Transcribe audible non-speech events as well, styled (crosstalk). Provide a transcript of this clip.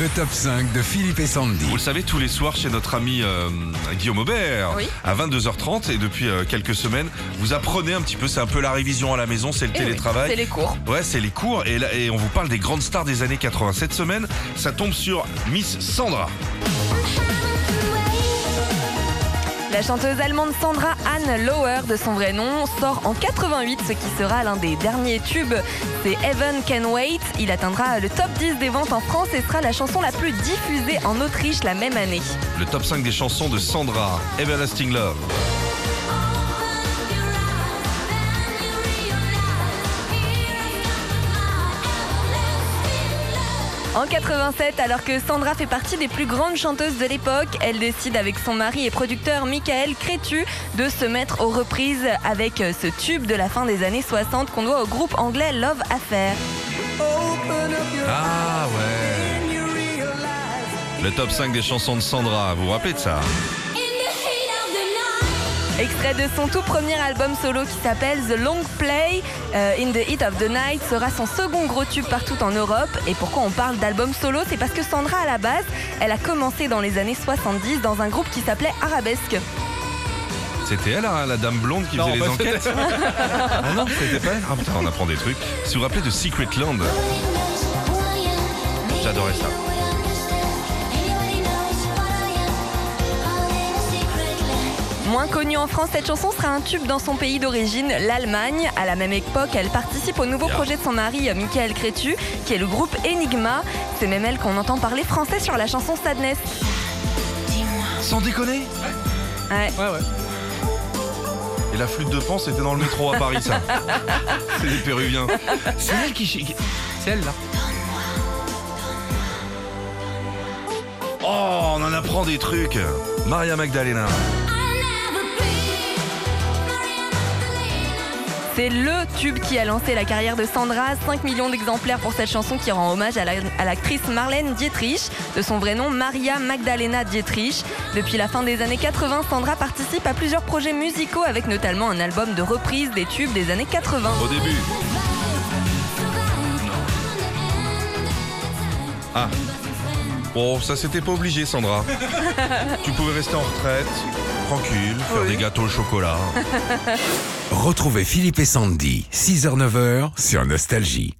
Le top 5 de Philippe et Sandy. Vous le savez, tous les soirs chez notre ami euh, Guillaume Aubert, Oui. à 22h30, et depuis euh, quelques semaines, vous apprenez un petit peu, c'est un peu la révision à la maison, c'est le Eh oui, télétravail. c'est les cours. Ouais, c'est les cours, et, là- et on vous parle des grandes stars des années 80. Cette semaine, ça tombe sur Miss Sandra. La chanteuse allemande Sandra Anne Lauer, de son vrai nom, sort en 88 ce qui sera l'un des derniers tubes. C'est Heaven Can Wait. Il atteindra le top 10 des ventes en France et sera la chanson la plus diffusée en Autriche la même année. Le top 5 des chansons de Sandra, Everlasting Love. En 87, alors que Sandra fait partie des plus grandes chanteuses de l'époque, elle décide avec son mari et producteur Michael Crétu de se mettre aux reprises avec ce tube de la fin des années 60 qu'on doit au groupe anglais Love Affair. Ah ouais. Le top 5 des chansons de Sandra, vous vous rappelez de ça Extrait de son tout premier album solo qui s'appelle The Long Play, euh, In the Heat of the Night sera son second gros tube partout en Europe. Et pourquoi on parle d'album solo? C'est parce que Sandra, à la base, elle a commencé dans les années 70 dans un groupe qui s'appelait Arabesque. C'était elle, hein, la dame blonde qui Non, faisait les enquêtes? (laughs) Ah non, c'était pas elle Ah putain, on apprend des trucs. Si vous vous rappelez de Secret Land, j'adorais ça. Moins connue en France, cette chanson sera un tube dans son pays d'origine, l'Allemagne. À la même époque, elle participe au nouveau projet de son mari, Michael Crétu, qui est le groupe Enigma. C'est même elle qu'on entend parler français sur la chanson Sadness. Sans déconner Ouais. Ouais, ouais. Et la flûte de pan, c'était dans le métro à Paris, ça. (laughs) C'est des Péruviens. C'est elle qui... qui- C'est elle là. Oh, on en apprend des trucs. Maria Magdalena. C'est le tube qui a lancé la carrière de Sandra. 5 millions d'exemplaires pour cette chanson qui rend hommage à la- à l'actrice Marlène Dietrich, de son vrai nom Maria Magdalena Dietrich. Depuis la fin des années 80, Sandra participe à plusieurs projets musicaux avec notamment un album de reprise des tubes des années 80. Au début. Ah. Bon, ça c'était pas obligé, Sandra. (laughs) tu pouvais rester en retraite, tranquille, faire Oui. des gâteaux au chocolat. (laughs) Retrouvez Philippe et Sandy, 6h-9h sur Nostalgie.